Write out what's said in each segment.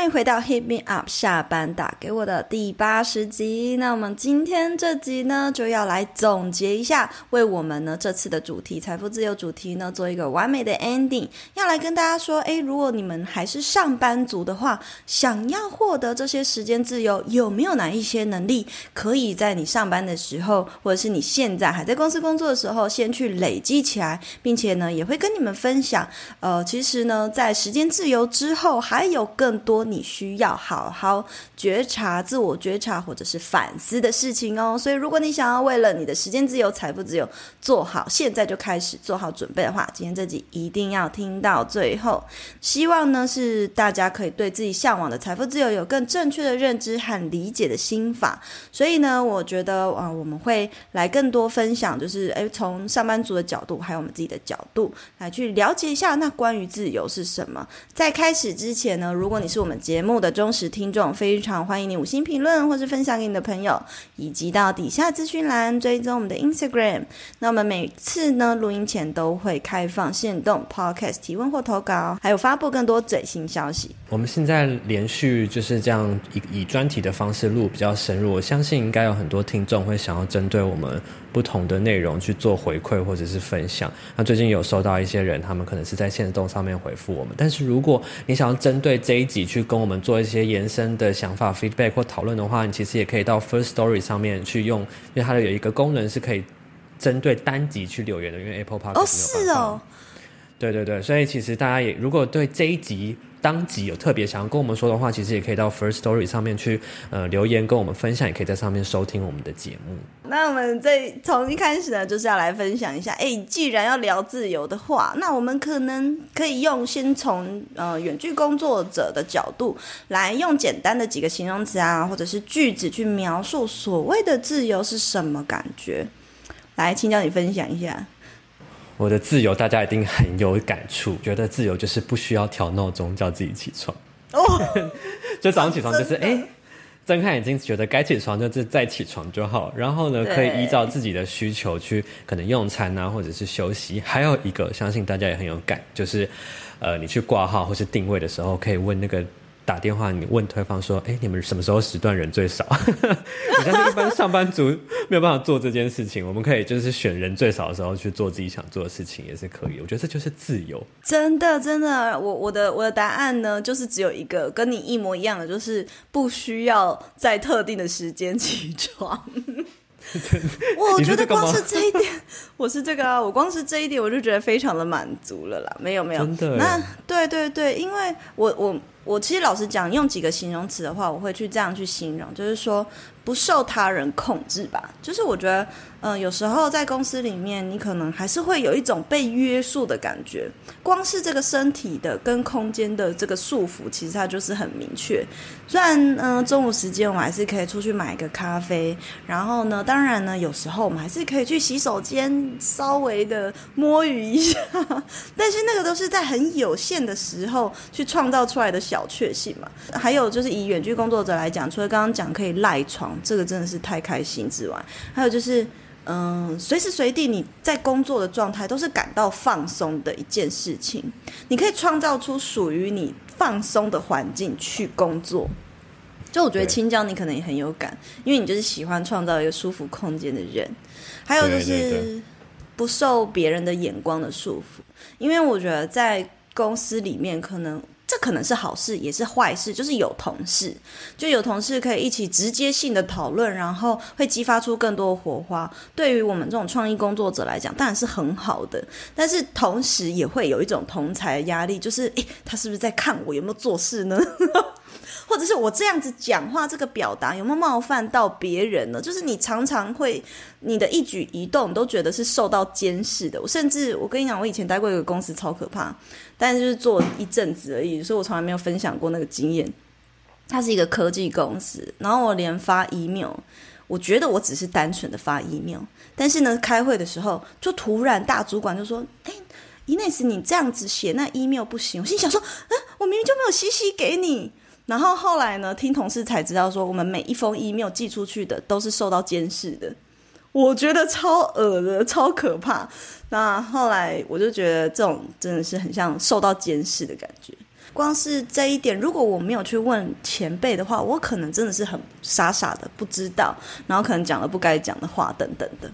欢迎回到 Hit Me Up 下班打给我的第八十集。那我们今天这集呢，就要来总结一下，为我们呢这次的主题财富自由主题呢做一个完美的 ending。要来跟大家说，诶，如果你们还是上班族的话，想要获得这些时间自由，有没有哪一些能力可以在你上班的时候，或者是你现在还在公司工作的时候，先去累积起来，并且呢，也会跟你们分享。呃，其实呢，在时间自由之后，还有更多。你需要好好觉察、自我觉察或者是反思的事情哦。所以，如果你想要为了你的时间自由、财富自由做好，现在就开始做好准备的话，今天这集一定要听到最后。希望呢是大家可以对自己向往的财富自由有更正确的认知和理解的心法。所以呢，我觉得啊，我们会来更多分享，就是诶，从上班族的角度，还有我们自己的角度来去了解一下，那关于自由是什么。在开始之前呢，如果你是我们节目的忠实听众，非常欢迎你五星评论或是分享给你的朋友，以及到底下资讯栏追踪我们的 Instagram。那我们每次呢录音前都会开放限动 Podcast 提问或投稿，还有发布更多最新消息。我们现在连续就是这样以以专题的方式录比较深入，我相信应该有很多听众会想要针对我们不同的内容去做回馈或者是分享。那最近有收到一些人，他们可能是在限动上面回复我们，但是如果你想要针对这一集去跟我们做一些延伸的想法、feedback 或讨论的话，你其实也可以到 First Story 上面去用，因为它的有一个功能是可以针对单集去留言的，因为 Apple Podcast 哦是哦，对对对，所以其实大家也如果对这一集。当集有特别想要跟我们说的话，其实也可以到 First Story 上面去呃留言跟我们分享，也可以在上面收听我们的节目。那我们在从一开始呢，就是要来分享一下，哎，既然要聊自由的话，那我们可能可以用先从呃远距工作者的角度来用简单的几个形容词啊，或者是句子去描述所谓的自由是什么感觉。来，请教你分享一下。我的自由，大家一定很有感触，觉得自由就是不需要调闹钟叫自己起床，哦，就早上起床就是哎，睁开眼睛觉得该起床就是再起床就好，然后呢，可以依照自己的需求去可能用餐啊，或者是休息。还有一个，相信大家也很有感，就是呃，你去挂号或是定位的时候，可以问那个。打电话，你问对方说：“哎、欸，你们什么时候时段人最少？” 你像是一般上班族没有办法做这件事情，我们可以就是选人最少的时候去做自己想做的事情，也是可以。我觉得这就是自由。真的，真的，我我的我的答案呢，就是只有一个，跟你一模一样的，就是不需要在特定的时间起床。我觉得光是这一点，我是这个啊，我光是这一点，我就觉得非常的满足了啦。没有没有，真的。那对对对，因为我我。我其实老实讲，用几个形容词的话，我会去这样去形容，就是说不受他人控制吧。就是我觉得。嗯、有时候在公司里面，你可能还是会有一种被约束的感觉。光是这个身体的跟空间的这个束缚，其实它就是很明确。虽然，嗯、中午时间我们还是可以出去买个咖啡，然后呢，当然呢，有时候我们还是可以去洗手间稍微的摸鱼一下。但是那个都是在很有限的时候去创造出来的小确幸嘛。还有就是以远距工作者来讲，除了刚刚讲可以赖床，这个真的是太开心之外，还有就是。嗯，随时随地你在工作的状态都是感到放松的一件事情。你可以创造出属于你放松的环境去工作。就我觉得青椒你可能也很有感，因为你就是喜欢创造一个舒服空间的人。还有就是不受别人的眼光的束缚，因为我觉得在公司里面可能。这可能是好事，也是坏事。就是有同事，就有同事可以一起直接性的讨论，然后会激发出更多的火花。对于我们这种创意工作者来讲，当然是很好的。但是同时也会有一种同才压力，就是诶，他是不是在看我有没有做事呢？或者是我这样子讲话，这个表达有没有冒犯到别人呢？就是你常常会，你的一举一动都觉得是受到监视的。我甚至，我跟你讲，我以前待过一个公司，超可怕，但是就是做一阵子而已，所以我从来没有分享过那个经验。它是一个科技公司，然后我连发 email，我觉得我只是单纯的发 email，但是呢，开会的时候就突然大主管就说：“哎，Ines，你这样子写那 email 不行。”我心想说：“嗯，我明明就没有 CC 给你。”然后后来呢，听同事才知道说，我们每一封 email 寄出去的都是受到监视的。我觉得超恶的，超可怕。那后来我就觉得这种真的是很像受到监视的感觉。光是这一点，如果我没有去问前辈的话，我可能真的是很傻傻的不知道，然后可能讲了不该讲的话等等的。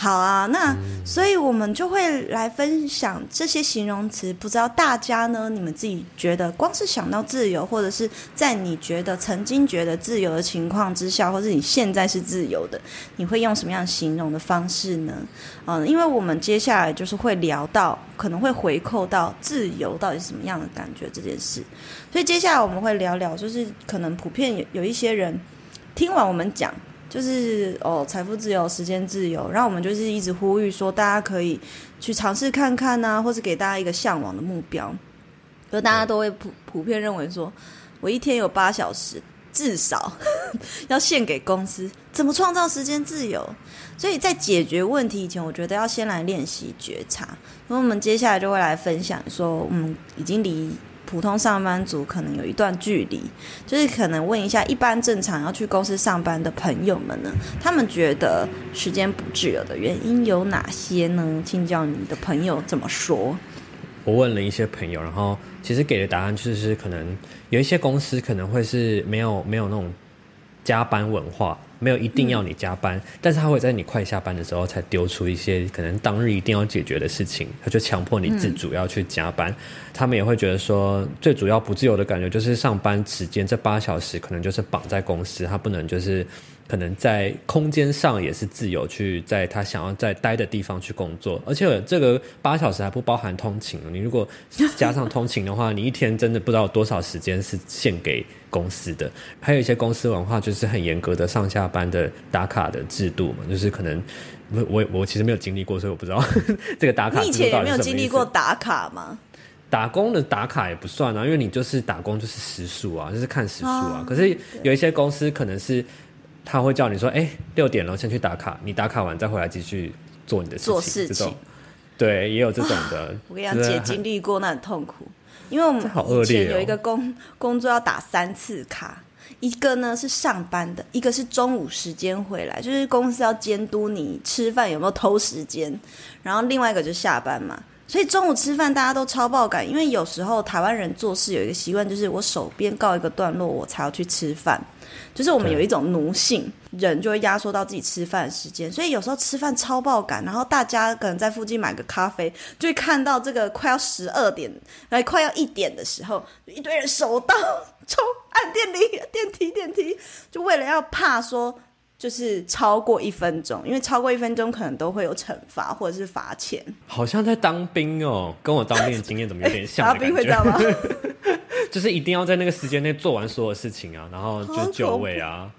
好啊，那所以我们就会来分享这些形容词。不知道大家呢，你们自己觉得，光是想到自由，或者是在你觉得曾经觉得自由的情况之下，或者你现在是自由的，你会用什么样形容的方式呢？嗯，因为我们接下来就是会聊到，可能会回扣到自由到底是什么样的感觉这件事。所以接下来我们会聊聊，就是可能普遍有有一些人听完我们讲。就是哦，财富自由、时间自由，然后我们就是一直呼吁说，大家可以去尝试看看呐、或是给大家一个向往的目标。就大家都会普普遍认为说，我一天有八小时，至少 要献给公司，怎么创造时间自由？所以在解决问题以前，我觉得要先来练习觉察。那我们接下来就会来分享说，我们，已经离。普通上班族可能有一段距离，就是可能问一下一般正常要去公司上班的朋友们呢，他们觉得时间不自由的原因有哪些呢？请教你的朋友怎么说？我问了一些朋友，然后其实给的答案就是可能有一些公司可能会是没有没有那种加班文化。没有一定要你加班，但是他会在你快下班的时候才丢出一些可能当日一定要解决的事情，他就强迫你自主要去加班。他们也会觉得说，最主要不自由的感觉就是上班时间这八小时可能就是绑在公司，他不能就是。可能在空间上也是自由去在他想要在待的地方去工作，而且这个八小时还不包含通勤。你如果加上通勤的话，你一天真的不知道多少时间是献给公司的。还有一些公司文化就是很严格的上下班的打卡的制度嘛，就是可能我我我其实没有经历过，所以我不知道 这个打卡。你以前也没有经历过打卡吗？打工的打卡也不算啊，因为你就是打工就是时数啊，就是看时数啊。可是有一些公司可能是。他会叫你说：“哎、欸，六点了，先去打卡。你打卡完再回来继续做你的事情。”做事情，对，也有这种的。啊、我跟你讲，姐经历过那很痛苦，因为我们以前有一个工工作要打三次卡，一个呢是上班的，一个是中午时间回来，就是公司要监督你吃饭有没有偷时间，然后另外一个就是下班嘛。所以中午吃饭大家都超爆感，因为有时候台湾人做事有一个习惯，就是我手边告一个段落，我才要去吃饭。就是我们有一种奴性，人就会压缩到自己吃饭的时间，所以有时候吃饭超爆感，然后大家可能在附近买个咖啡，就会看到这个快要十二点，来快要一点的时候，一堆人手到冲按电铃、电梯、电梯，就为了要怕说。就是超过一分钟，因为超过一分钟可能都会有惩罚或者是罚钱。好像在当兵哦，跟我当兵的经验怎么有点像？当兵会这样吗？就是一定要在那个时间内做完所有事情啊，然后就就位啊。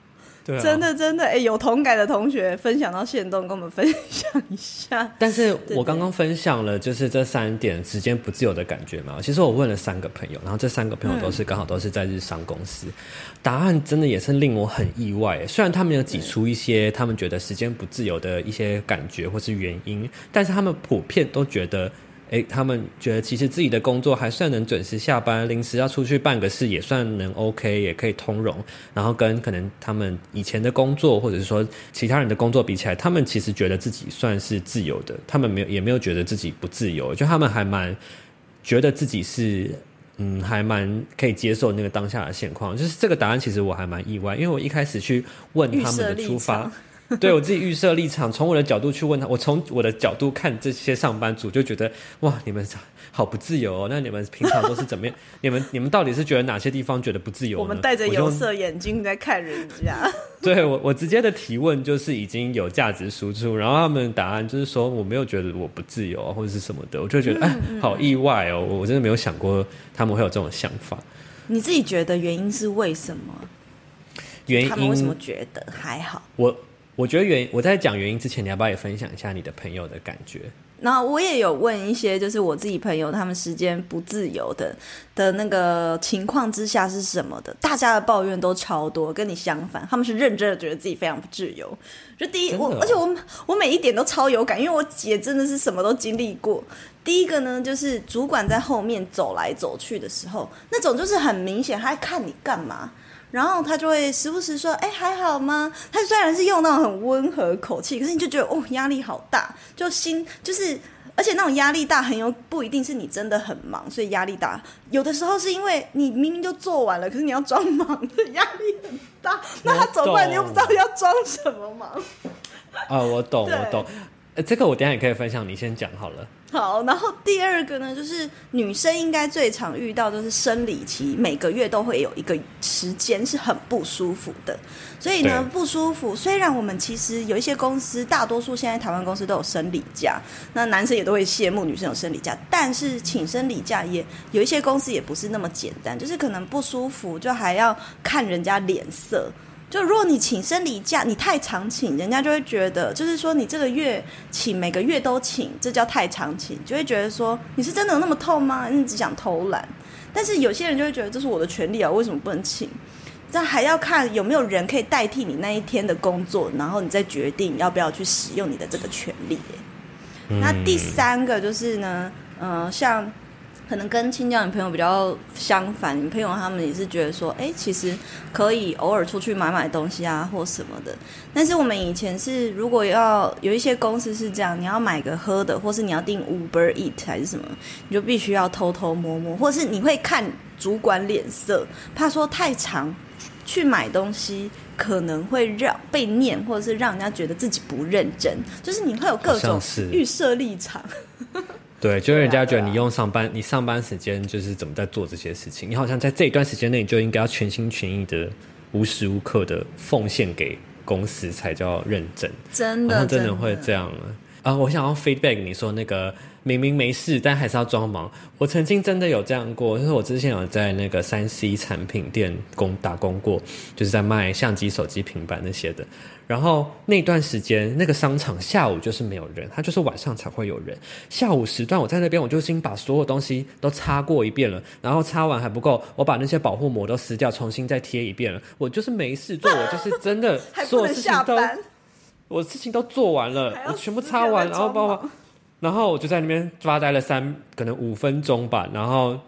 啊、真的真的哎，有同感的同学分享到线动，跟我们分享一下。但是我刚刚分享了，就是这三点时间不自由的感觉嘛。其实我问了三个朋友，然后这三个朋友都是刚好都是在日商公司，嗯，答案真的也是令我很意外。虽然他们有挤出一些他们觉得时间不自由的一些感觉或是原因，但是他们普遍都觉得。诶，他们觉得其实自己的工作还算能准时下班，临时要出去办个事也算能 OK，也可以通融。然后跟可能他们以前的工作或者是说其他人的工作比起来，他们其实觉得自己算是自由的。他们没有也没有觉得自己不自由，就他们还蛮觉得自己是嗯，还蛮可以接受那个当下的现况。就是这个答案其实我还蛮意外，因为我一开始去问他们的出发。对我自己预设立场，从我的角度去问他，我从我的角度看这些上班族，就觉得哇，你们好不自由哦。那你们平常都是怎么样？你们你们到底是觉得哪些地方觉得不自由呢？我们戴着有色眼镜在看人家。对我，我直接的提问就是已经有价值输出，然后他们的答案就是说我没有觉得我不自由或者是什么的，我就觉得哎，好意外哦，我真的没有想过他们会有这种想法。你自己觉得原因是为什么？原因他们为什么觉得还好？我。我觉得原因，我在讲原因之前，你要不要也分享一下你的朋友的感觉？然后我也有问一些，就是我自己朋友，他们时间不自由的的那个情况之下是什么的？大家的抱怨都超多，跟你相反，他们是认真的觉得自己非常不自由。就第一，我而且我我每一点都超有感，因为我姐真的是什么都经历过。第一个呢，就是主管在后面走来走去的时候，那种就是很明显，他在看你干嘛。然后他就会时不时说：“哎，还好吗？”他虽然是用那种很温和口气，可是你就觉得哦，压力好大，就心就是，而且那种压力大，很有不一定是你真的很忙，所以压力大。有的时候是因为你明明就做完了，可是你要装忙，压力很大。那他走过来，你又不知道要装什么忙。啊、哦，我懂，我懂。呃，这个我等下也可以分享，你先讲好了。好，然后第二个呢，就是女生应该最常遇到就是生理期，每个月都会有一个时间是很不舒服的。所以呢，不舒服。虽然我们其实有一些公司，大多数现在台湾公司都有生理假，那男生也都会羡慕女生有生理假，但是请生理假也有一些公司也不是那么简单，就是可能不舒服就还要看人家脸色。就如果你请生理假，你太常请，人家就会觉得，就是说你这个月请每个月都请，这叫太常请，就会觉得说你是真的有那么痛吗？你只想偷懒。但是有些人就会觉得这是我的权利啊，为什么不能请？但还要看有没有人可以代替你那一天的工作，然后你再决定要不要去使用你的这个权利。那第三个就是呢，嗯、像。可能跟清教女朋友比较相反，女朋友他们也是觉得说，哎、欸，其实可以偶尔出去买买东西啊，或什么的。但是我们以前是，如果要有一些公司是这样，你要买个喝的，或是你要订 Uber Eat 还是什么，你就必须要偷偷摸摸，或是你会看主管脸色，怕说太长去买东西可能会让被念，或者是让人家觉得自己不认真，就是你会有各种预设立场。对，就是人家觉得你用上班，啊啊、你上班时间就是怎么在做这些事情，你好像在这一段时间内，你就应该要全心全意的、无时无刻的奉献给公司才叫认真。真的，真的会这样啊！啊，我想要 feedback 你说那个。明明没事，但还是要装忙。我曾经真的有这样过，就是我之前有在那个三 C 产品店工打工过，就是在卖相机、手机、平板那些的。然后那段时间，那个商场下午就是没有人，他就是晚上才会有人。下午时段我在那边，我就已经把所有东西都擦过一遍了，然后擦完还不够，我把那些保护膜都撕掉，重新再贴一遍了。我就是没事做，我就是真的 所有事情都，我事情都做完了，我全部擦完，然后包括。然后我就在那边发呆了三，可能五分钟吧，然后。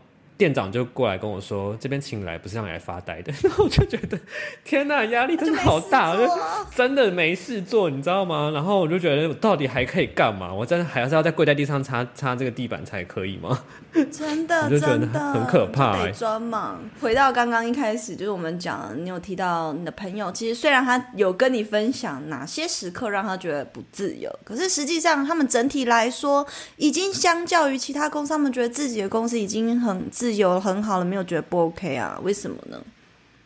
店长就过来跟我说：“这边请来不是让你来发呆的。”然后我就觉得，天呐，压力真的好大，就，真的没事做，你知道吗？然后我就觉得，我到底还可以干嘛？我真的还是要在跪在地上擦擦这个地板才可以吗？真的，就觉得很可怕，欸。专忙。回到刚刚一开始，就是我们讲，你有提到你的朋友，其实虽然他有跟你分享哪些时刻让他觉得不自由，可是实际上他们整体来说，已经相较于其他公司，他们觉得自己的公司已经很自由。有很好了，没有觉得不 OK 啊？为什么呢？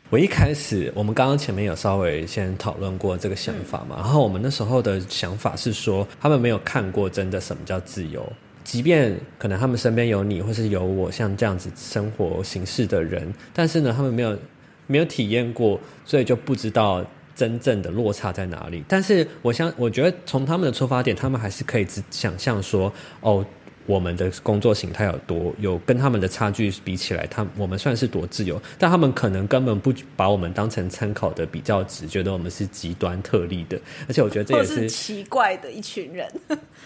我一开始，我们刚刚前面有稍微先讨论过这个想法嘛，然后我们那时候的想法是说，他们没有看过真的什么叫自由，即便可能他们身边有你，或是有我像这样子生活形式的人，但是呢，他们没有没有体验过，所以就不知道真正的落差在哪里。但是我想，我觉得从他们的出发点，他们还是可以只想象说，哦。我们的工作形态有多有跟他们的差距比起来，他我们算是多自由，但他们可能根本不把我们当成参考的比较值，觉得我们是极端特例的。而且我觉得这也是，是奇怪的一群人。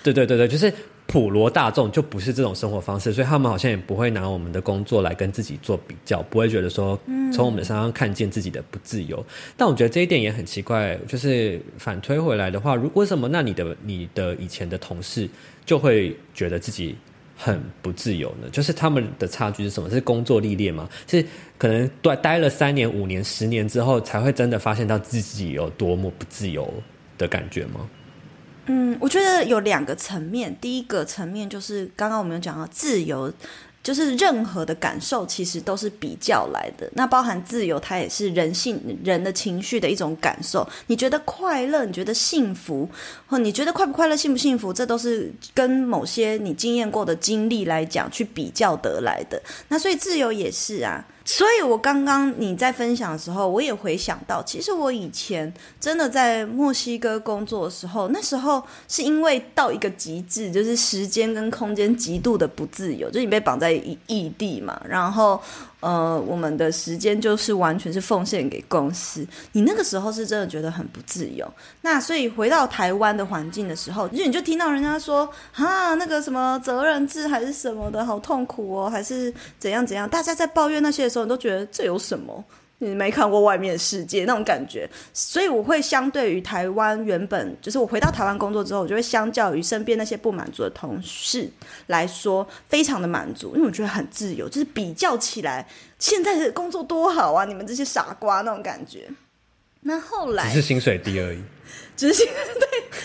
对对对对，就是普罗大众就不是这种生活方式，所以他们好像也不会拿我们的工作来跟自己做比较，不会觉得说从我们的身上看见自己的不自由。嗯。但我觉得这一点也很奇怪，就是反推回来的话，如为什么那你的你的以前的同事？就会觉得自己很不自由呢？就是他们的差距是什么？是工作历练吗？是可能待待了三年、五年、十年之后，才会真的发现到自己有多么不自由的感觉吗？嗯，我觉得有两个层面。第一个层面就是刚刚我们有讲到自由。就是任何的感受其实都是比较来的，那包含自由，它也是人性、人的情绪的一种感受。你觉得快乐，你觉得幸福，或你觉得快不快乐、幸不幸福，这都是跟某些你经验过的经历来讲去比较得来的。那所以自由也是啊。所以，我刚刚你在分享的时候，我也回想到，其实我以前真的在墨西哥工作的时候，那时候是因为到一个极致，就是时间跟空间极度的不自由，就你被绑在异地嘛，然后。呃，我们的时间就是完全是奉献给公司。你那个时候是真的觉得很不自由。那所以回到台湾的环境的时候，就你就听到人家说啊，那个什么责任制还是什么的，好痛苦哦，还是怎样怎样。大家在抱怨那些的时候，你都觉得这有什么？你没看过外面的世界那种感觉，所以我会相对于台湾原本就是我回到台湾工作之后，我就会相较于身边那些不满足的同事来说，非常的满足，因为我觉得很自由，就是比较起来，现在的工作多好啊！你们这些傻瓜那种感觉。那后来只是薪水低而已。只是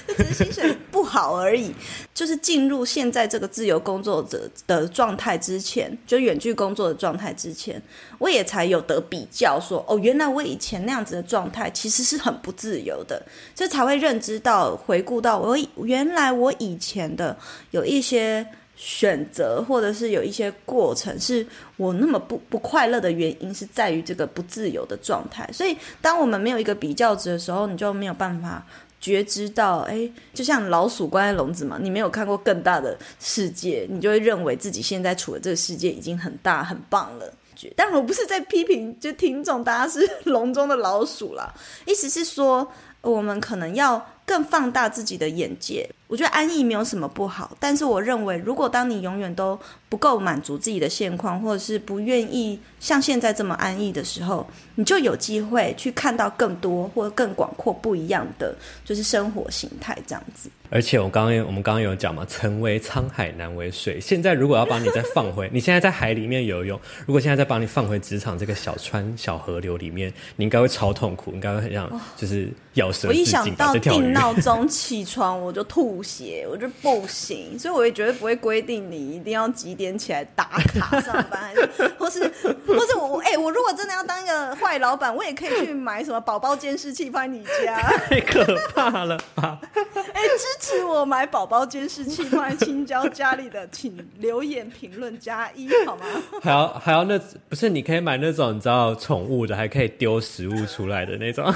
对，只是薪水不好而已。就是进入现在这个自由工作者的状态之前，就远距工作的状态之前，我也才有得比较说，哦，原来我以前那样子的状态其实是很不自由的，这才会认知到，回顾到我原来我以前的有一些选择，或者是有一些过程，是我那么不不快乐的原因，是在于这个不自由的状态。所以，当我们没有一个比较值的时候，你就没有办法觉知到，哎，就像老鼠关在笼子嘛，你没有看过更大的世界，你就会认为自己现在处的这个世界已经很大很棒了。但我不是在批评，就听众大家是 笼中的老鼠啦，意思是说，我们可能要更放大自己的眼界。我觉得安逸没有什么不好，但是我认为，如果当你永远都不够满足自己的现况，或者是不愿意像现在这么安逸的时候，你就有机会去看到更多或者更广阔不一样的就是生活形态这样子。而且我刚刚我们刚刚有讲嘛，曾为沧海难为水。现在如果要把你再放回，你现在在海里面游泳，如果现在再把你放回职场这个小川小河流里面，你应该会超痛苦，应该会很想就是咬舌自尽。我一想到定闹钟起床，我就吐。血，我觉得不行，所以我也绝对不会规定你一定要几点起来打卡上班，还是或是或是我哎、欸，我如果真的要当一个坏老板，我也可以去买什么宝宝监视器放在你家，太可怕了吧？哎、欸，支持我买宝宝监视器放在青椒家里的，请留言评论加一好吗？还要还要那不是你可以买那种你知道宠物的，还可以丢食物出来的那种，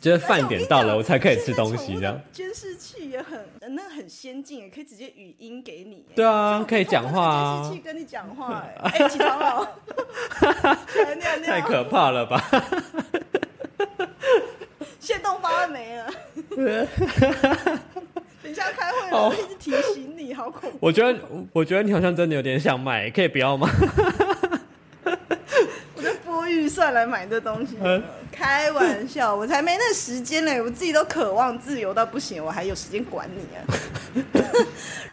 就是饭点到了我才可以吃东西这样。监视器也。很，那个很先进，也可以直接语音给你。对啊，可以讲话啊。监视器跟你讲话，哎、欸，起床了。太可怕了吧！限动方案没了？等一下开会了，我一直提醒你，好恐怖。我觉得，我觉得你好像真的有点想买，可以不要吗？预算来买这东西，开玩笑，我才没那时间嘞！我自己都渴望自由到不行，我还有时间管你啊？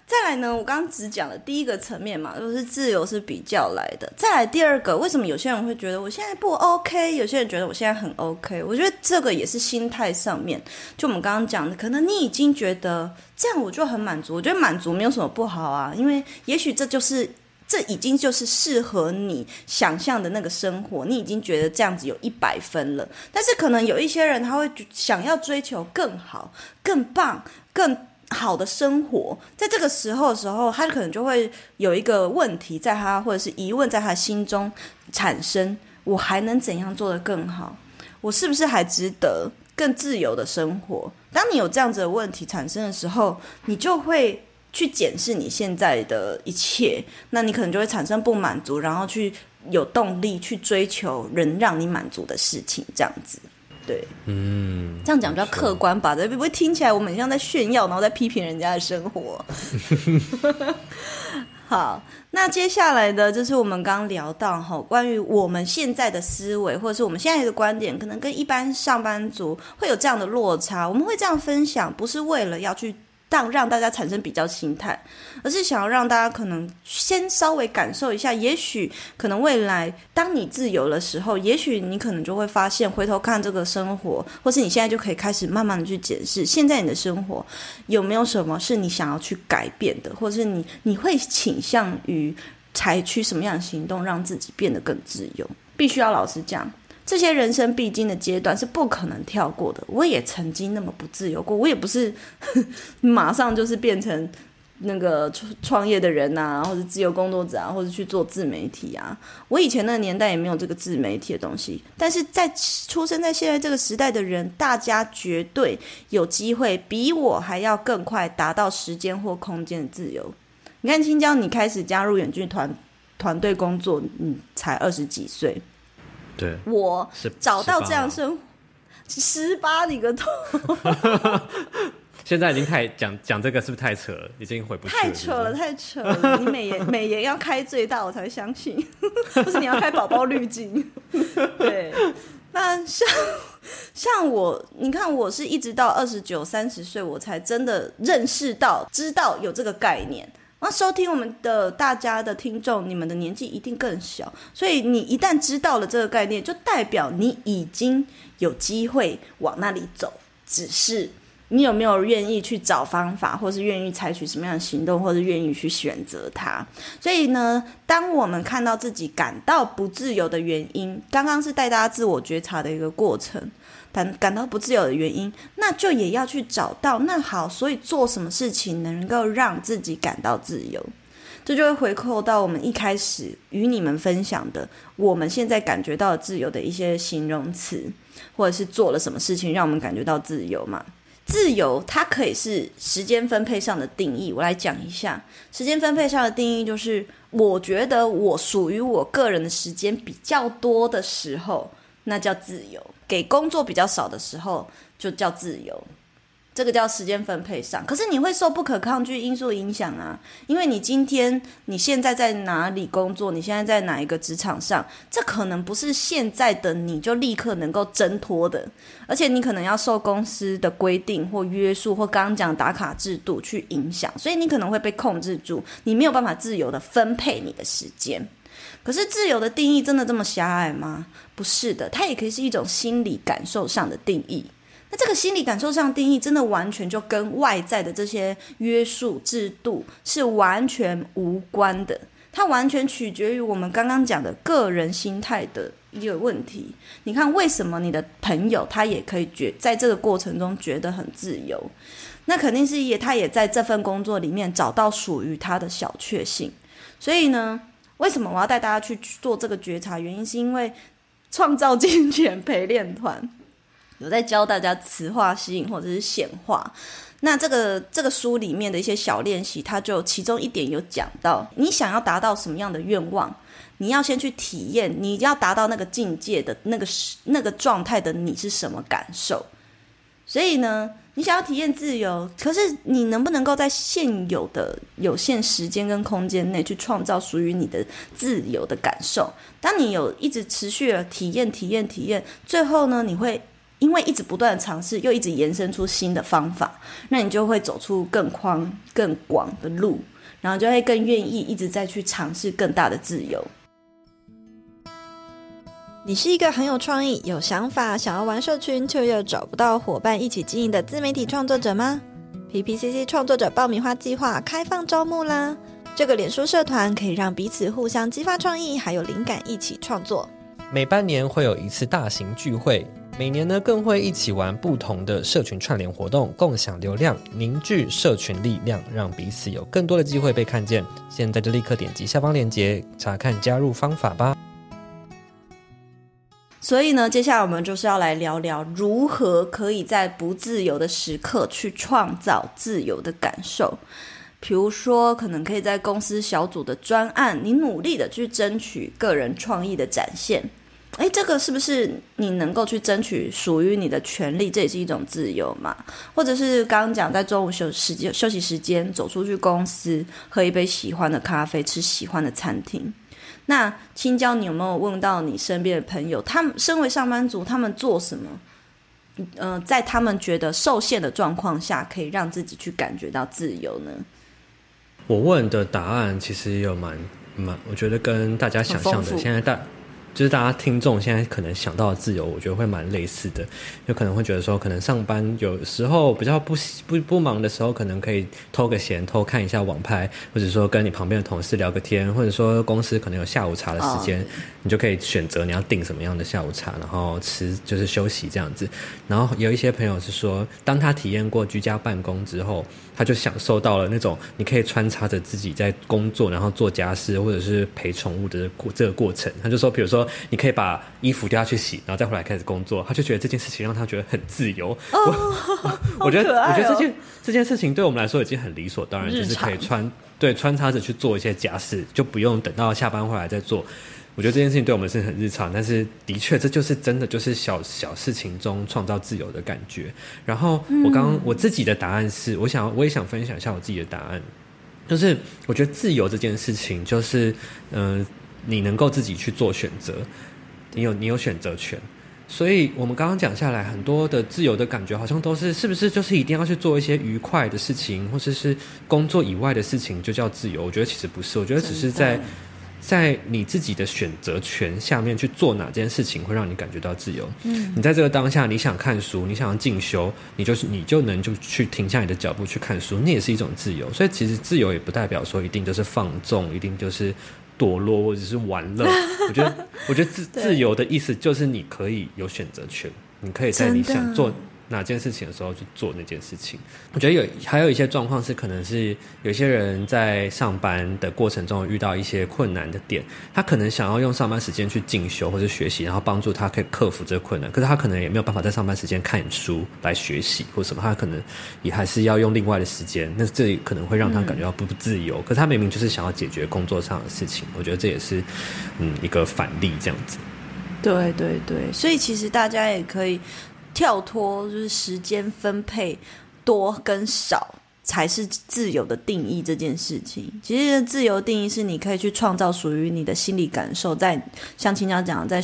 再来呢，我刚刚只讲了第一个层面嘛，就是自由是比较来的。再来第二个，为什么有些人会觉得我现在不 OK？有些人觉得我现在很 OK？我觉得这个也是心态上面。就我们刚刚讲的，可能你已经觉得这样我就很满足，我觉得满足没有什么不好啊，因为也许这就是。这已经就是适合你想象的那个生活，你已经觉得这样子有一百分了。但是可能有一些人他会想要追求更好、更棒、更好的生活，在这个时候的时候，他可能就会有一个问题在他或者是疑问在他心中产生：我还能怎样做得更好？我是不是还值得更自由的生活？当你有这样子的问题产生的时候，你就会。去检视你现在的一切，那你可能就会产生不满足，然后去有动力去追求能让你满足的事情，这样子，对，嗯，这样讲比较客观吧？对不会听起来我们像在炫耀，然后在批评人家的生活？好，那接下来的就是我们刚刚聊到哈，关于我们现在的思维，或者是我们现在的观点，可能跟一般上班族会有这样的落差。我们会这样分享，不是为了要去。让让大家产生比较心态，而是想要让大家可能先稍微感受一下，也许可能未来当你自由的时候，也许你可能就会发现，回头看这个生活，或是你现在就可以开始慢慢的去检视，现在你的生活有没有什么是你想要去改变的，或者是你你会倾向于采取什么样的行动，让自己变得更自由？必须要老实讲。这些人生必经的阶段是不可能跳过的。我也曾经那么不自由过，我也不是 马上就是变成那个创创业的人啊，或者自由工作者啊，或者去做自媒体啊。我以前那个年代也没有这个自媒体的东西，但是在出生在现在这个时代的人，大家绝对有机会比我还要更快达到时间或空间的自由。你看青椒，你开始加入远距团团队工作，你才二十几岁，对，我找到这样生活，十八你个头。现在已经太讲讲这个是不是太扯了？已经回不去了。太扯了，太扯了！你美颜美颜要开最大，我才相信。不是你要开宝宝滤镜。对，那像像我，你看我是一直到二十九、三十岁，我才真的认识到、知道有这个概念。那收听我们的大家的听众，你们的年纪一定更小，所以你一旦知道了这个概念，就代表你已经有机会往那里走，只是。你有没有愿意去找方法，或是愿意采取什么样的行动，或是愿意去选择它？所以呢，当我们看到自己感到不自由的原因，刚刚是带大家自我觉察的一个过程，感感到不自由的原因，那就也要去找到。那好，所以做什么事情能够让自己感到自由？这就会回扣到我们一开始与你们分享的，我们现在感觉到自由的一些形容词，或者是做了什么事情让我们感觉到自由嘛？自由，它可以是时间分配上的定义。我来讲一下，时间分配上的定义就是，我觉得我属于我个人的时间比较多的时候，那叫自由；给工作比较少的时候，就叫自由。这个叫时间分配上，可是你会受不可抗拒因素影响啊，因为你今天你现在在哪里工作，你现在在哪一个职场上，这可能不是现在的你就立刻能够挣脱的，而且你可能要受公司的规定或约束，或刚刚讲打卡制度去影响，所以你可能会被控制住，你没有办法自由的分配你的时间。可是自由的定义真的这么狭隘吗？不是的，它也可以是一种心理感受上的定义。那这个心理感受上定义，真的完全就跟外在的这些约束制度是完全无关的，它完全取决于我们刚刚讲的个人心态的一个问题。你看，为什么你的朋友他也可以觉在这个过程中觉得很自由？那肯定是也他也在这份工作里面找到属于他的小确幸。所以呢，为什么我要带大家去做这个觉察？原因是因为创造金钱陪练团。有在教大家磁化吸引或者是显化，那这个这个书里面的一些小练习，它就其中一点有讲到，你想要达到什么样的愿望，你要先去体验，你要达到那个境界的那个那个状态的你是什么感受？所以呢，你想要体验自由，可是你能不能够在现有的有限时间跟空间内去创造属于你的自由的感受？当你有一直持续的体验、体验、体验，最后呢，你会。因为一直不断的尝试，又一直延伸出新的方法，那你就会走出更宽、更广的路，然后就会更愿意一直在去尝试更大的自由。你是一个很有创意、有想法、想要玩社群却又找不到伙伴一起经营的自媒体创作者吗？PPCC 创作者爆米花计划开放招募啦！这个脸书社团可以让彼此互相激发创意，还有灵感，一起创作。每半年会有一次大型聚会。每年呢，更会一起玩不同的社群串联活动，共享流量，凝聚社群力量，让彼此有更多的机会被看见。现在就立刻点击下方链接，查看加入方法吧。所以呢，接下来我们就是要来聊聊如何可以在不自由的时刻去创造自由的感受。比如说，可能可以在公司小组的专案，你努力的去争取个人创意的展现。诶，这个是不是你能够去争取属于你的权利？这也是一种自由嘛？或者是刚刚讲在中午休时间休息时间走出去公司喝一杯喜欢的咖啡，吃喜欢的餐厅。那青椒，你有没有问到你身边的朋友，他们身为上班族，他们做什么？嗯、呃，在他们觉得受限的状况下，可以让自己去感觉到自由呢？我问的答案其实也有蛮蛮，我觉得跟大家想象的现在大。就是大家听众现在可能想到的自由，我觉得会蛮类似的，有可能会觉得说，可能上班有时候比较不不不忙的时候，可能可以偷个闲，偷看一下网拍，或者说跟你旁边的同事聊个天，或者说公司可能有下午茶的时间，哦、你就可以选择你要订什么样的下午茶，然后吃就是休息这样子。然后有一些朋友是说，当他体验过居家办公之后，他就享受到了那种你可以穿插着自己在工作，然后做家事或者是陪宠物的过这个过程。他就说，比如说你可以把衣服丢下去洗，然后再回来开始工作，他就觉得这件事情让他觉得很自由。哦、我 我觉得、哦、我觉得这件这件事情对我们来说已经很理所当然，就是可以穿对穿插着去做一些家事，就不用等到下班回来再做。我觉得这件事情对我们是很日常，但是的确，这就是真的，就是小小事情中创造自由的感觉。然后我刚刚、嗯、我自己的答案是，我想我也想分享一下我自己的答案，就是我觉得自由这件事情，就是嗯、呃，你能够自己去做选择，你有你有选择权。所以我们刚刚讲下来，很多的自由的感觉，好像都是是不是就是一定要去做一些愉快的事情，或者是工作以外的事情就叫自由？我觉得其实不是，我觉得只是在。在你自己的选择权下面去做哪件事情会让你感觉到自由？嗯，你在这个当下，你想看书，你想要进修，你就是你就能就去停下你的脚步去看书，那也是一种自由。所以其实自由也不代表说一定就是放纵，一定就是堕落或者是玩乐。我觉得，我觉得自自由的意思就是你可以有选择权，你可以在你想做。哪件事情的时候去做那件事情？我觉得有还有一些状况是，可能是有些人在上班的过程中遇到一些困难的点，他可能想要用上班时间去进修或者学习，然后帮助他可以克服这个困难。可是他可能也没有办法在上班时间看书来学习或什么，他可能也还是要用另外的时间。那这可能会让他感觉到不自由。嗯。可是他明明就是想要解决工作上的事情，我觉得这也是嗯一个反例这样子。对对对，所以其实大家也可以。跳脱就是时间分配多跟少才是自由的定义这件事情。其实自由定义是你可以去创造属于你的心理感受，在像青椒讲，在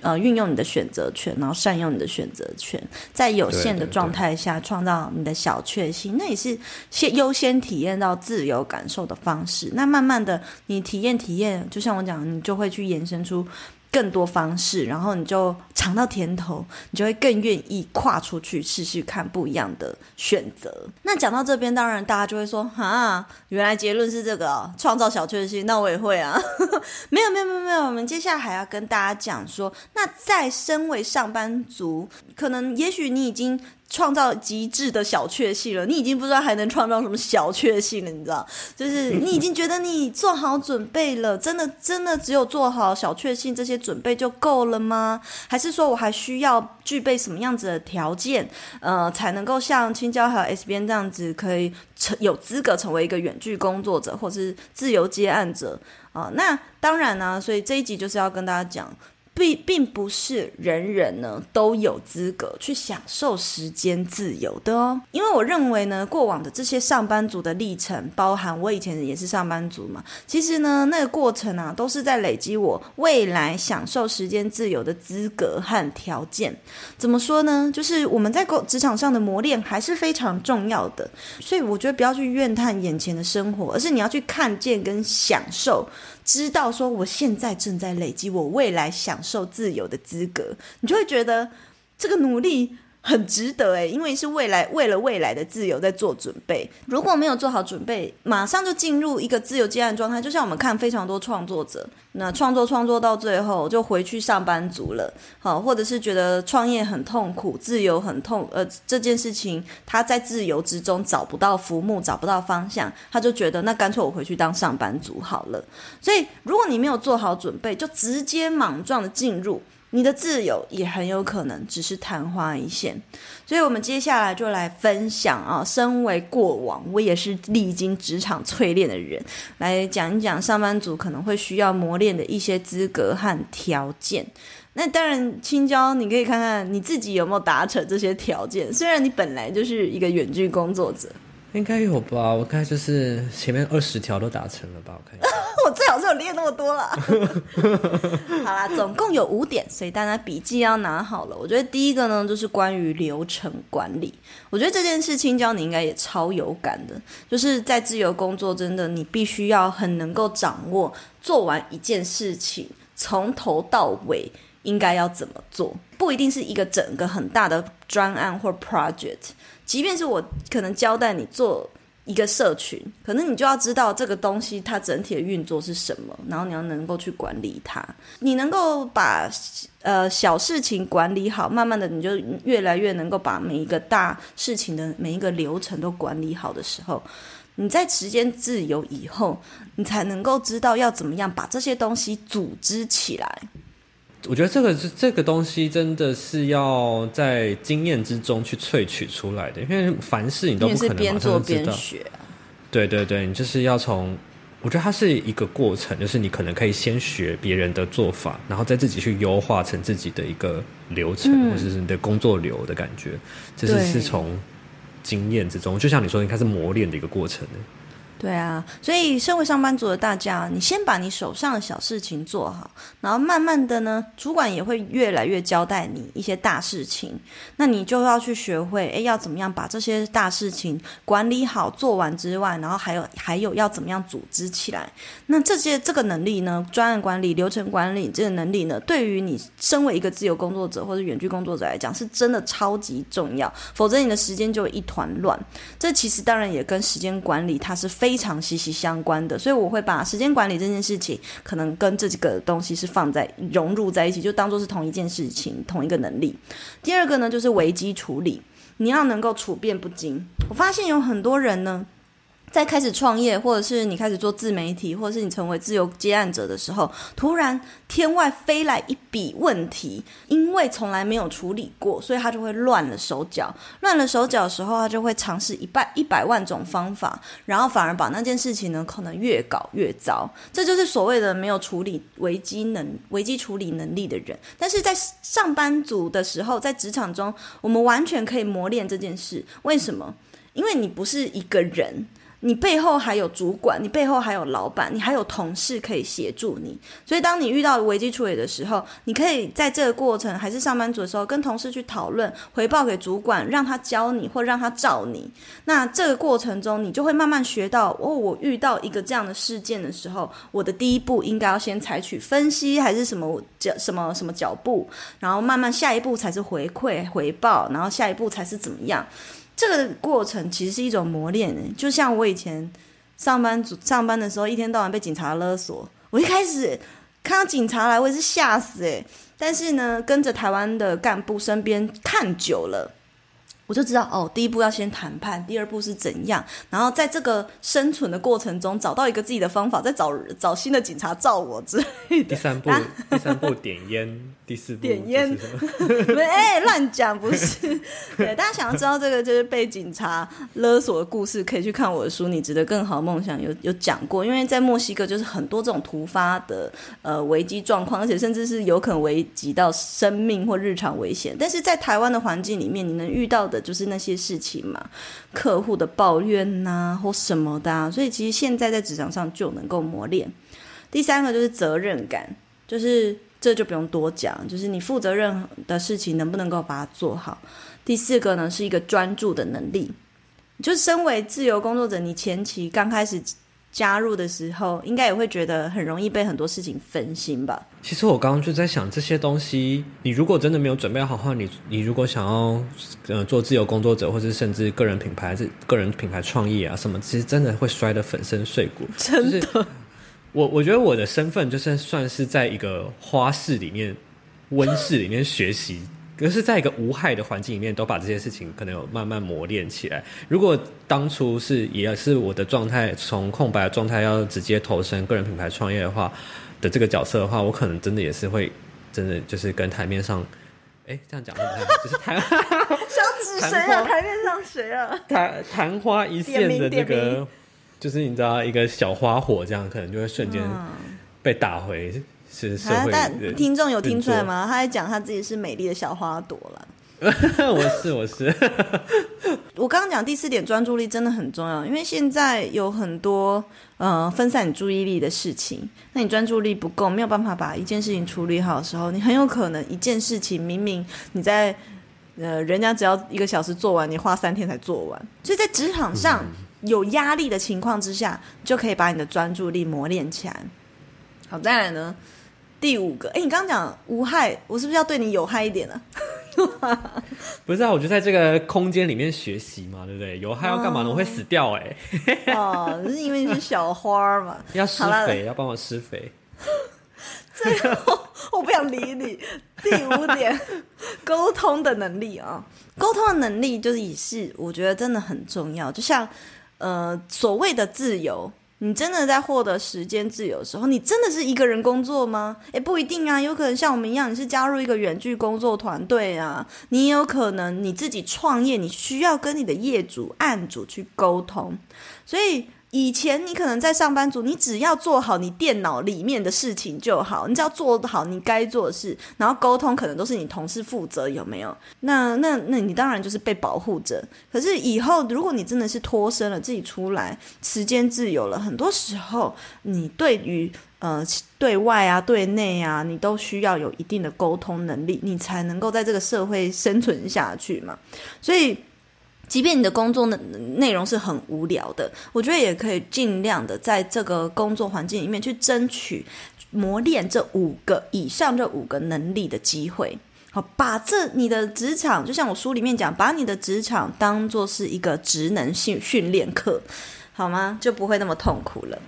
呃运用你的选择权，然后善用你的选择权，在有限的状态下创造你的小确幸，那也是先优先体验到自由感受的方式。那慢慢的你体验体验，就像我讲，你就会去延伸出。更多方式，然后你就尝到甜头，你就会更愿意跨出去试试看不一样的选择。那讲到这边，当然大家就会说：“啊，原来结论是这个哦，创造小确幸。”那我也会啊。没有没有没有没有，我们接下来还要跟大家讲说，那在身为上班族，可能也许你已经。创造极致的小确幸了，你已经不知道还能创造什么小确幸了，你知道？就是你已经觉得你做好准备了，真的真的只有做好小确幸这些准备就够了吗？还是说我还需要具备什么样子的条件，呃，才能够像青椒还有 S B N 这样子，可以成有资格成为一个远距工作者或是自由接案者啊？那当然呢，所以这一集就是要跟大家讲。并并不是人人呢都有资格去享受时间自由的哦，因为我认为呢，过往的这些上班族的历程，包含我以前也是上班族嘛，其实呢，那个过程啊，都是在累积我未来享受时间自由的资格和条件。怎么说呢？就是我们在职场上的磨练还是非常重要的，所以我觉得不要去怨叹眼前的生活，而是你要去看见跟享受。知道说我现在正在累积我未来享受自由的资格，你就会觉得这个努力很值得诶，因为是未来为了未来的自由在做准备。如果没有做好准备，马上就进入一个自由接案状态，就像我们看非常多创作者，那创作创作到最后就回去上班族了，好，或者是觉得创业很痛苦，自由很痛，呃，这件事情他在自由之中找不到浮木，找不到方向，他就觉得那干脆我回去当上班族好了。所以如果你没有做好准备，就直接莽撞的进入。你的自由也很有可能只是昙花一现，所以我们接下来就来分享啊，身为过往我也是历经职场淬炼的人，来讲一讲上班族可能会需要磨练的一些资格和条件。那当然，青椒你可以看看你自己有没有达成这些条件，虽然你本来就是一个远距工作者。应该有吧，我看就是前面二十条都达成了吧，我看。我最好是有练那么多啦。好啦，总共有五点，所以大家笔记要拿好了。我觉得第一个呢，就是关于流程管理。我觉得这件事青椒你应该也超有感的，就是在自由工作，真的你必须要很能够掌握做完一件事情。从头到尾应该要怎么做，不一定是一个整个很大的专案或 project，即便是我可能交代你做。一个社群，可能你就要知道这个东西它整体的运作是什么，然后你要能够去管理它。你能够把呃小事情管理好，慢慢的你就越来越能够把每一个大事情的每一个流程都管理好的时候，你在时间自由以后，你才能够知道要怎么样把这些东西组织起来。我觉得这个是这个东西真的是要在经验之中去萃取出来的，因为凡事你都不可能马上知道。边做边学啊。对对对，你就是要从，我觉得它是一个过程，就是你可能可以先学别人的做法，然后再自己去优化成自己的一个流程，嗯、或者是你的工作流的感觉。这是是从经验之中，就像你说，应该是磨练的一个过程。对啊，所以身为上班族的大家，你先把你手上的小事情做好，然后慢慢的呢，主管也会越来越交代你一些大事情，那你就要去学会，诶，要怎么样把这些大事情管理好，做完之外，然后还有还有要怎么样组织起来。那这些这个能力呢，专案管理、流程管理这个能力呢，对于你身为一个自由工作者或者远距工作者来讲，是真的超级重要，否则你的时间就一团乱。这其实当然也跟时间管理它是非。非常息息相关的，所以我会把时间管理这件事情，可能跟这几个东西是放在融入在一起，就当做是同一件事情，同一个能力。第二个呢，就是危机处理，你要能够处变不惊。我发现有很多人呢。在开始创业，或者是你开始做自媒体，或者是你成为自由接案者的时候，突然天外飞来一笔问题，因为从来没有处理过，所以他就会乱了手脚。乱了手脚的时候，他就会尝试一百一百万种方法，然后反而把那件事情呢，可能越搞越糟。这就是所谓的没有处理危机能、危机处理能力的人。但是在上班族的时候，在职场中，我们完全可以磨练这件事。为什么？因为你不是一个人。你背后还有主管，你背后还有老板，你还有同事可以协助你。所以，当你遇到危机处理的时候，你可以在这个过程还是上班族的时候，跟同事去讨论，回报给主管，让他教你或让他照你。那这个过程中，你就会慢慢学到哦，我遇到一个这样的事件的时候，我的第一步应该要先采取分析还是什么脚什么什么脚步，然后慢慢下一步才是回馈回报，然后下一步才是怎么样。这个过程其实是一种磨练，就像我以前上班族上班的时候，一天到晚被警察勒索，我一开始看到警察来，我也是吓死诶，但是呢，跟着台湾的干部身边看久了。我就知道哦，第一步要先谈判，第二步是怎样，然后在这个生存的过程中找到一个自己的方法，再找找新的警察罩我之类的。第三步，啊、第三步点烟，第四步点烟。哎，乱讲不是？对，大家想要知道这个就是被警察勒索的故事，可以去看我的书《你值得更好梦想》有，有有讲过。因为在墨西哥就是很多这种突发的呃危机状况，而且甚至是有可能危及到生命或日常危险。但是在台湾的环境里面，你能遇到的。就是那些事情嘛，客户的抱怨呐、或什么的、啊，所以其实现在在职场上就能够磨练。第三个就是责任感，就是这就不用多讲，就是你负责任的事情能不能够把它做好。第四个呢是一个专注的能力，就身为自由工作者，你前期刚开始。加入的时候，应该也会觉得很容易被很多事情分心吧。其实我刚刚就在想，这些东西，你如果真的没有准备好的话，你你如果想要呃做自由工作者，或者甚至个人品牌、是个人品牌创业啊什么，其实真的会摔得粉身碎骨。真的，就是、我我觉得我的身份就是算是在一个花室里面、温室里面学习。可是，在一个无害的环境里面，都把这些事情可能有慢慢磨练起来。如果当初是也是我的状态，从空白的状态要直接投身个人品牌创业的话的这个角色的话，我可能真的也是会真的就是跟台面上，哎，这样讲就是台想指谁啊？台面上谁啊？昙昙花一现的这个，就是你知道一个小花火，这样可能就会瞬间被打回。嗯是社会，但听众有听出来吗？他在讲他自己是美丽的小花朵了。我 是我是，我刚刚讲第四点，专注力真的很重要，因为现在有很多呃分散你注意力的事情，那你专注力不够，没有办法把一件事情处理好的时候，你很有可能一件事情明明你在呃人家只要一个小时做完，你花三天才做完，所以在职场上有压力的情况之下，就可以把你的专注力磨练起来。好，再来呢？第五个，哎，你刚刚讲无害，我是不是要对你有害一点呢、啊？不是啊，我就在这个空间里面学习嘛，对不对？有害要干嘛呢？我会死掉哎、欸！哦，是因为你是小花嘛？要施肥，要帮我施肥。最后，我不想理你。第五点，沟通的能力啊，沟通的能力就是也是，我觉得真的很重要。就像呃，所谓的自由。你真的在获得时间自由的时候，你真的是一个人工作吗？诶，不一定啊，有可能像我们一样，你是加入一个远距工作团队啊，你也有可能你自己创业，你需要跟你的业主、案主去沟通，所以。以前你可能在上班族，你只要做好你电脑里面的事情就好，你只要做好你该做的事，然后沟通可能都是你同事负责，有没有？那那那你当然就是被保护着。可是以后如果你真的是脱身了，自己出来，时间自由了，很多时候你对于呃对外啊、对内啊，你都需要有一定的沟通能力，你才能够在这个社会生存下去嘛。所以。即便你的工作内内容是很无聊的，我觉得也可以尽量的在这个工作环境里面去争取磨练这五个以上这五个能力的机会。好，把这你的职场，就像我书里面讲，把你的职场当做是一个职能训训练课，好吗？就不会那么痛苦了。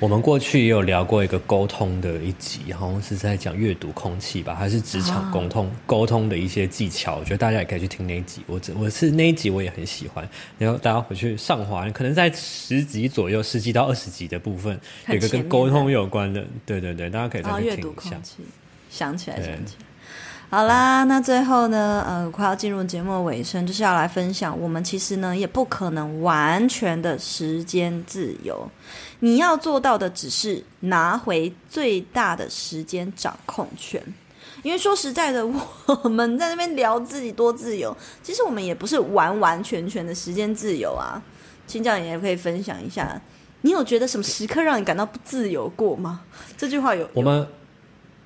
我们过去也有聊过一个沟通的一集，好像是在讲阅读空气吧，还是职场沟通沟通的一些技巧。我觉得大家也可以去听那一集。我我是那一集我也很喜欢，然后大家回去上滑，可能在十集左右，十集到二十集的部分，有一个跟沟通有关的。对对对，大家可以再去听一下。阅读空气，想起来，想起来。好啦，那最后呢，呃，快要进入节目的尾声，就是要来分享，我们其实呢也不可能完全的时间自由。你要做到的只是拿回最大的时间掌控权，因为说实在的，我们在那边聊自己多自由，其实我们也不是完完全全的时间自由啊。请教也可以分享一下，你有觉得什么时刻让你感到不自由过吗？这句话，有我们。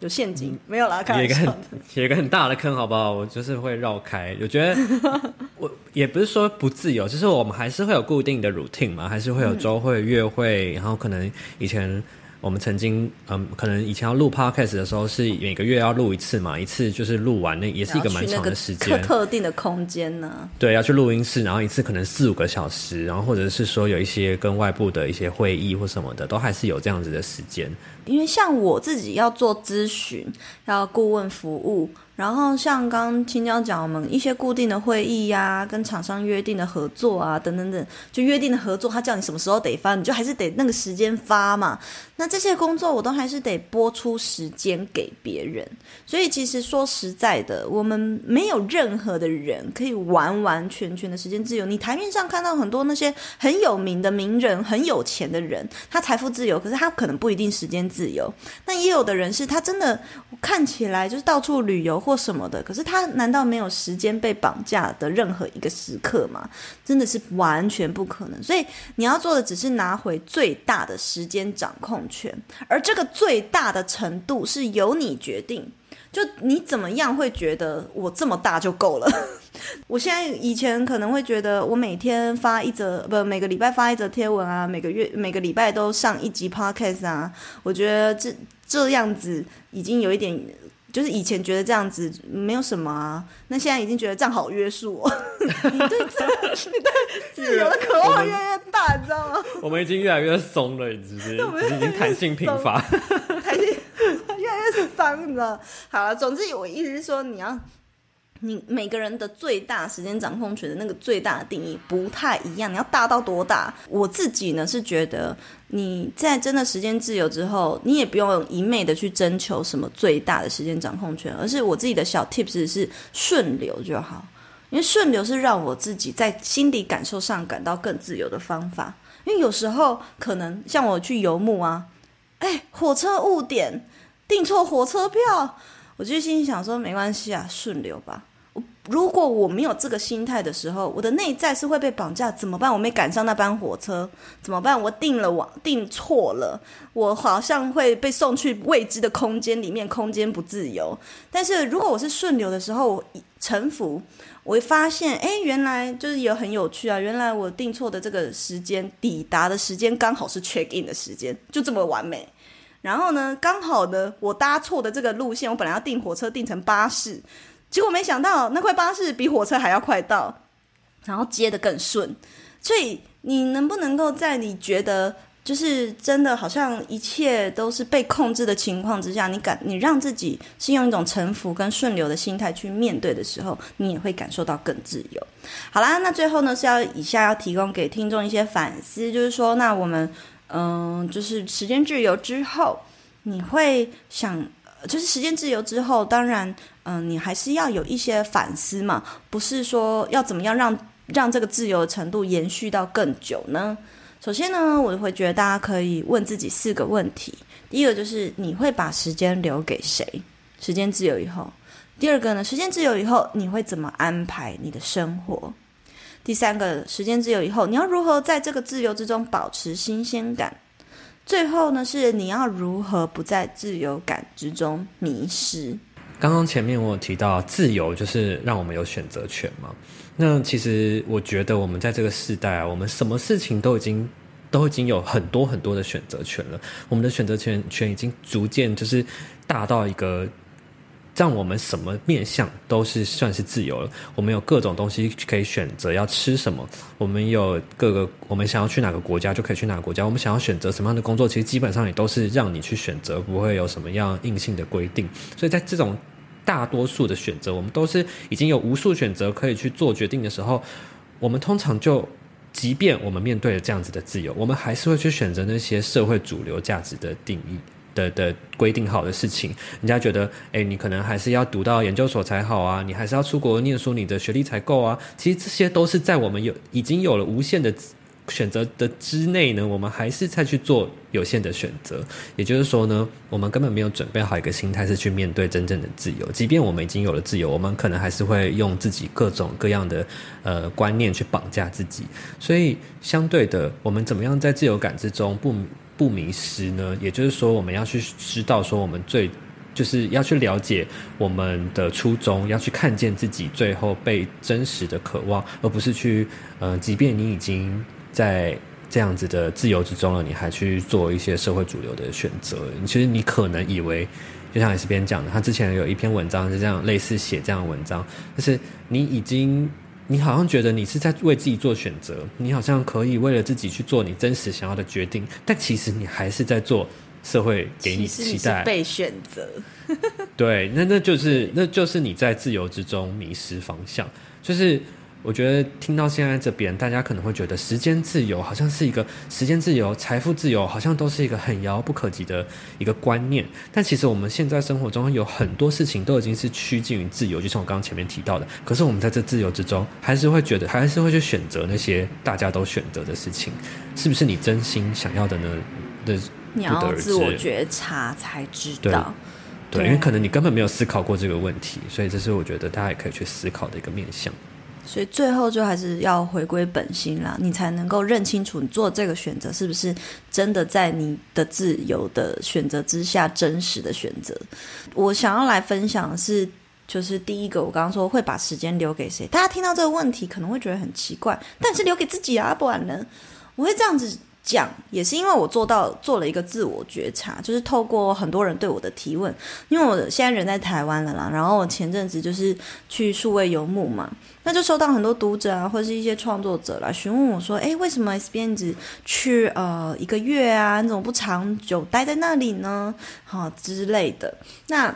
有陷阱没有啦？开玩笑，有一个很有一个很大的坑，好不好？我就是会绕开。我觉得 我也不是说不自由，就是我们还是会有固定的 routine 嘛，还是会有周会、月会，然后可能以前。我们曾经，嗯，可能以前要录 podcast 的时候，是每个月要录一次嘛，一次就是录完，那也是一个蛮长的时间。特特定的空间呢？对，要去录音室，然后一次可能四五个小时，然后或者是说有一些跟外部的一些会议或什么的，都还是有这样子的时间。因为像我自己要做咨询，要顾问服务。然后像刚青椒讲，我们一些固定的会议呀、跟厂商约定的合作啊，等等等，就约定的合作，他叫你什么时候得发，你就还是得那个时间发嘛。那这些工作我都还是得拨出时间给别人。所以其实说实在的，我们没有任何的人可以完完全全的时间自由。你台面上看到很多那些很有名的名人、很有钱的人，他财富自由，可是他可能不一定时间自由。那也有的人是他真的看起来就是到处旅游。或什么的，可是他难道没有时间被绑架的任何一个时刻吗？真的是完全不可能。所以你要做的只是拿回最大的时间掌控权，而这个最大的程度是由你决定。就你怎么样会觉得我这么大就够了？我现在以前可能会觉得我每天发一则，不，每个礼拜发一则贴文啊，每个月每个礼拜都上一集 podcast 啊，我觉得这这样子已经有一点。就是以前觉得这样子没有什么啊，那现在已经觉得这样好约束我。你对这，你对自由的渴望越来越大，你知道吗？我们已经越来越松了，你知不知？已经 弹性贫乏，弹性越来越松，你知道？好了，总之我意思是说，你要。你每个人的最大时间掌控权的那个最大的定义不太一样，你要大到多大？我自己呢是觉得，你在真的时间自由之后，你也不用一昧的去征求什么最大的时间掌控权，而是我自己的小 tips 是顺流就好，因为顺流是让我自己在心理感受上感到更自由的方法。因为有时候可能像我去游牧啊，哎，火车误点，订错火车票，我就心想说没关系啊，顺流吧。如果我没有这个心态的时候，我的内在是会被绑架，怎么办？我没赶上那班火车，怎么办？我订了网订错了，我好像会被送去未知的空间里面，空间不自由。但是如果我是顺流的时候，我臣服，我会发现，哎，原来就是也很有趣啊！原来我订错的这个时间，抵达的时间刚好是 check in 的时间，就这么完美。然后呢，刚好呢，我搭错的这个路线，我本来要订火车订成巴士，结果没想到那块巴士比火车还要快到，然后接得更顺。所以你能不能够在你觉得就是真的好像一切都是被控制的情况之下，你感你让自己是用一种臣服跟顺流的心态去面对的时候，你也会感受到更自由。好啦，那最后呢是要以下要提供给听众一些反思，就是说，那我们嗯、就是时间自由之后，你会想，就是时间自由之后，当然嗯、你还是要有一些反思嘛，不是说要怎么样让让这个自由的程度延续到更久呢？首先呢，我会觉得大家可以问自己四个问题。第一个就是你会把时间留给谁？时间自由以后。第二个呢，时间自由以后你会怎么安排你的生活？第三个，时间自由以后你要如何在这个自由之中保持新鲜感？最后呢，是你要如何不在自由感之中迷失？刚刚前面我有提到，自由就是让我们有选择权嘛。那其实我觉得，我们在这个时代啊，我们什么事情都已经都已经有很多很多的选择权了。我们的选择权权已经逐渐就是大到一个，让我们什么面向都是算是自由了。我们有各种东西可以选择要吃什么，我们有各个我们想要去哪个国家就可以去哪个国家。我们想要选择什么样的工作，其实基本上也都是让你去选择，不会有什么样硬性的规定。所以在这种大多数的选择，我们都是已经有无数选择可以去做决定的时候，我们通常就，即便我们面对了这样子的自由，我们还是会去选择那些社会主流价值的定义的的规定好的事情。人家觉得，哎，你可能还是要读到研究所才好啊，你还是要出国念书，你的学历才够啊。其实这些都是在我们有已经有了无限的。选择的之内呢，我们还是再去做有限的选择。也就是说呢，我们根本没有准备好一个心态是去面对真正的自由。即便我们已经有了自由，我们可能还是会用自己各种各样的呃观念去绑架自己。所以相对的，我们怎么样在自由感之中不不迷失呢？也就是说，我们要去知道说，我们最就是要去了解我们的初衷，要去看见自己最后被真实的渴望，而不是去呃，即便你已经。在这样子的自由之中了，你还去做一些社会主流的选择。其实你可能以为，就像 S 边讲的，他之前有一篇文章是这样，类似写这样的文章，就是你已经，你好像觉得你是在为自己做选择，你好像可以为了自己去做你真实想要的决定，但其实你还是在做社会给你期待被选择。对，那那就是那就是你在自由之中迷失方向，就是。我觉得听到现在这边，大家可能会觉得时间自由好像是一个时间自由、财富自由，好像都是一个很遥不可及的一个观念。但其实我们现在生活中有很多事情都已经是趋近于自由，就像我刚刚前面提到的。可是我们在这自由之中，还是会觉得，还是会去选择那些大家都选择的事情，是不是你真心想要的呢？的你要自我觉察才知道。对，对，因为可能你根本没有思考过这个问题，所以这是我觉得大家也可以去思考的一个面向。所以最后就还是要回归本心啦，你才能够认清楚你做这个选择是不是真的在你的自由的选择之下真实的选择。我想要来分享的是，就是第一个，我刚刚说会把时间留给谁？大家听到这个问题可能会觉得很奇怪，但是留给自己啊，不然呢？我会这样子。讲也是因为我做到做了一个自我觉察，就是透过很多人对我的提问，因为我现在人在台湾了啦，然后我前阵子就是去数位游牧嘛，那就收到很多读者啊或是一些创作者来询问我说，诶，为什么 S 编辑去呃一个月啊，你怎么不长久待在那里呢？好之类的，那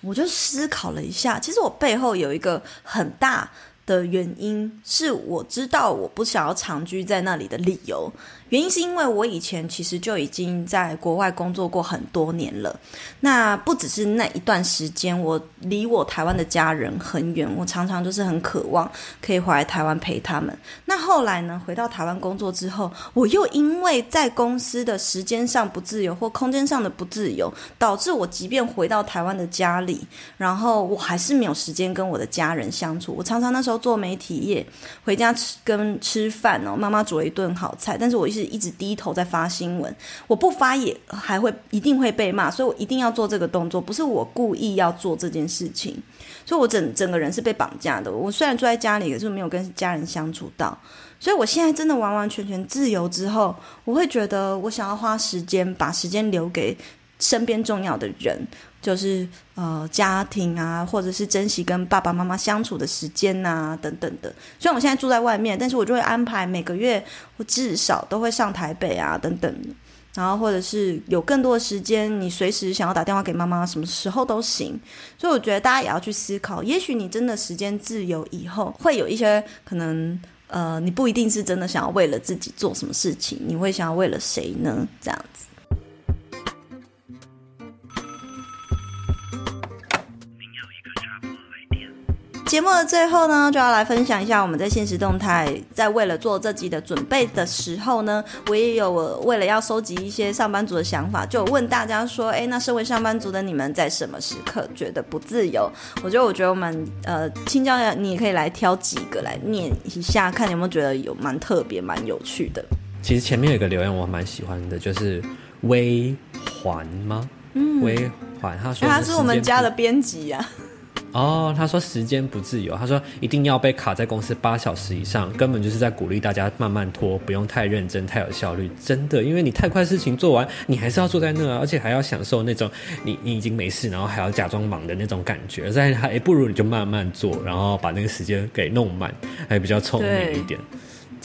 我就思考了一下，其实我背后有一个很大的原因，是我知道我不想要长居在那里的理由。原因是因为我以前其实就已经在国外工作过很多年了，那不只是那一段时间，我离我台湾的家人很远，我常常就是很渴望可以回来台湾陪他们。那后来呢，回到台湾工作之后，我又因为在公司的时间上不自由或空间上的不自由，导致我即便回到台湾的家里，然后我还是没有时间跟我的家人相处。我常常那时候做媒体业，回家吃跟吃饭哦，妈妈煮了一顿好菜，但是我是一直低头在发新闻，我不发也还会一定会被骂，所以我一定要做这个动作，不是我故意要做这件事情，所以我整整个人是被绑架的。我虽然住在家里，可是没有跟家人相处到，所以我现在真的完完全全自由之后，我会觉得我想要花时间，把时间留给身边重要的人。就是呃家庭啊，或者是珍惜跟爸爸妈妈相处的时间呐、啊，等等的。虽然我现在住在外面，但是我就会安排每个月我至少都会上台北啊，等等。然后或者是有更多的时间，你随时想要打电话给妈妈，什么时候都行。所以我觉得大家也要去思考，也许你真的时间自由以后，会有一些可能呃，你不一定是真的想要为了自己做什么事情，你会想要为了谁呢？这样子。节目的最后呢，就要来分享一下我们在现实动态，在为了做这集的准备的时候呢，我也有为了要收集一些上班族的想法，就问大家说，哎，那身为上班族的你们，在什么时刻觉得不自由？我觉得，我觉得我们呃，青椒，你也可以来挑几个来念一下，看你有没有觉得有蛮特别、蛮有趣的。其实前面有一个留言我蛮喜欢的，就是微环吗？嗯，微环，他说他是我们家的编辑呀。哦，他说时间不自由，他说一定要被卡在公司八小时以上，根本就是在鼓励大家慢慢拖，不用太认真，太有效率。真的，因为你太快事情做完，你还是要坐在那，而且还要享受那种你你已经没事，然后还要假装忙的那种感觉。所以还不如你就慢慢做，然后把那个时间给弄满，还比较聪明一点。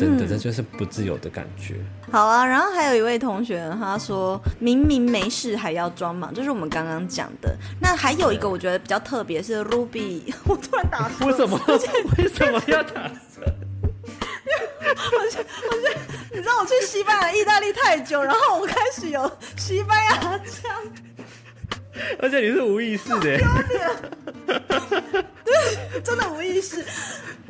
真的，这就是不自由的感觉。好啊，然后还有一位同学，他说明明没事还要装忙，就是我们刚刚讲的。那还有一个我觉得比较特别是 Ruby，我突然打为什么？为什么要打车？我觉得，你知道我去西班牙、意大利太久，然后我开始有西班牙腔，而且你是无意识的，对，真的无意识。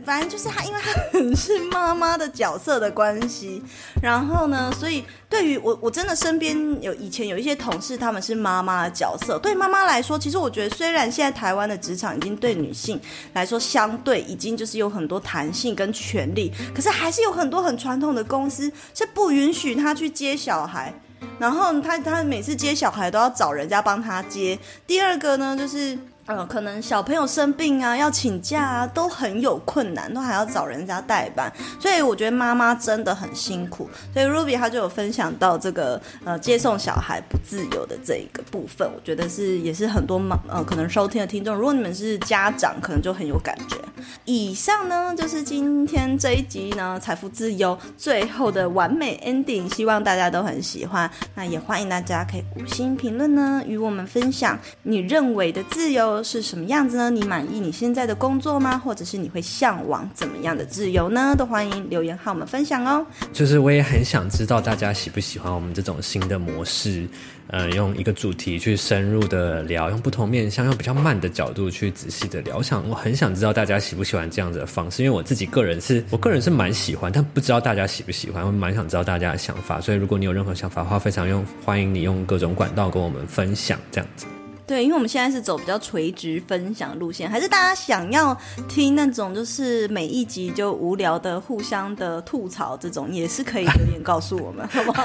反正就是他，因为他很是妈妈的角色的关系，然后呢，所以对于我，我真的身边有以前有一些同事，他们是妈妈的角色。对妈妈来说，其实我觉得，虽然现在台湾的职场已经对女性来说相对已经就是有很多弹性跟权利，可是还是有很多很传统的公司是不允许他去接小孩，然后他他每次接小孩都要找人家帮他接。第二个呢，就是。呃，可能小朋友生病啊，要请假啊，都很有困难，都还要找人家代班，所以我觉得妈妈真的很辛苦。所以 Ruby 她就有分享到这个呃接送小孩不自由的这一个部分，我觉得是也是很多妈呃可能收听的听众，如果你们是家长，可能就很有感觉。以上呢就是今天这一集呢财富自由最后的完美 ending，希望大家都很喜欢。那也欢迎大家可以五星评论呢，与我们分享你认为的自由是什么样子呢？你满意你现在的工作吗？或者是你会向往怎么样的自由呢？都欢迎留言和我们分享哦。就是我也很想知道大家喜不喜欢我们这种新的模式，呃，用一个主题去深入的聊，用不同面向，用比较慢的角度去仔细的聊。我想，我很想知道大家喜不喜欢这样子的方式，因为我自己个人是我个人是蛮喜欢，但不知道大家喜不喜欢，我蛮想知道大家的想法。所以，如果你有任何想法的话，非常用欢迎你用各种管道跟我们分享这样子。对，因为我们现在是走比较垂直分享路线，还是大家想要听那种就是每一集就无聊的互相的吐槽这种，也是可以留言告诉我们，好不好？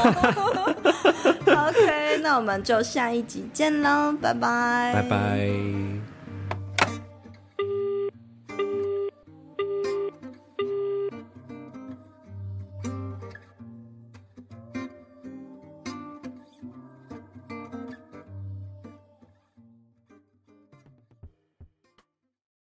OK，那我们就下一集见喽，拜拜，拜拜。